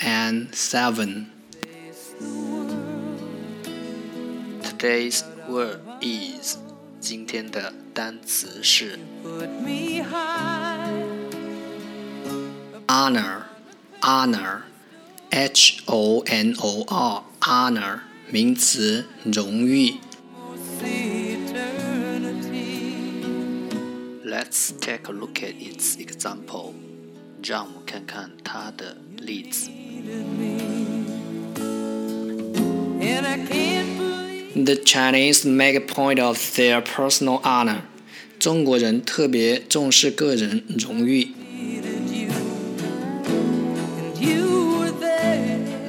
and seven. Today's word is 今天的单词是 honor honor h o n o r honor 名词荣誉。Let's take a look at its example. 让我们看看它的例子。The Chinese make a point of their personal honor. 中国人特别重视个人荣誉。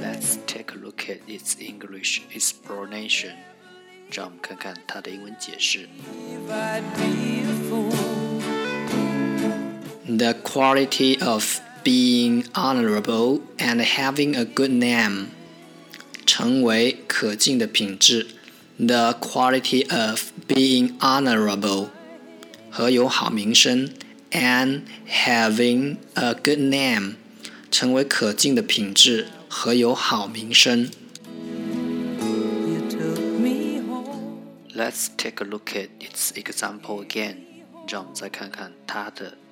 Let's take a look at its English explanation. 让我们看看它的英文解释。 the quality of being honorable and having a good name，成为可敬的品质。The quality of being honorable 和有好名声，and having a good name 成为可敬的品质和有好名声。Let's take a look at its example again. 让我们再看看它的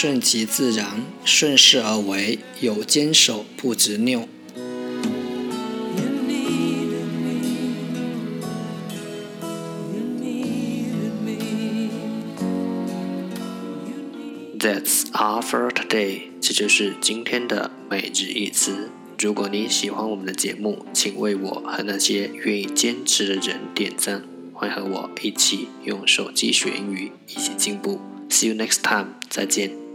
顺其自然，顺势而为，有坚守，不执拗。That's all for today。这就是今天的每日一词。如果你喜欢我们的节目，请为我和那些愿意坚持的人点赞。欢迎和我一起用手机学英语，一起进步。See you next time。再见。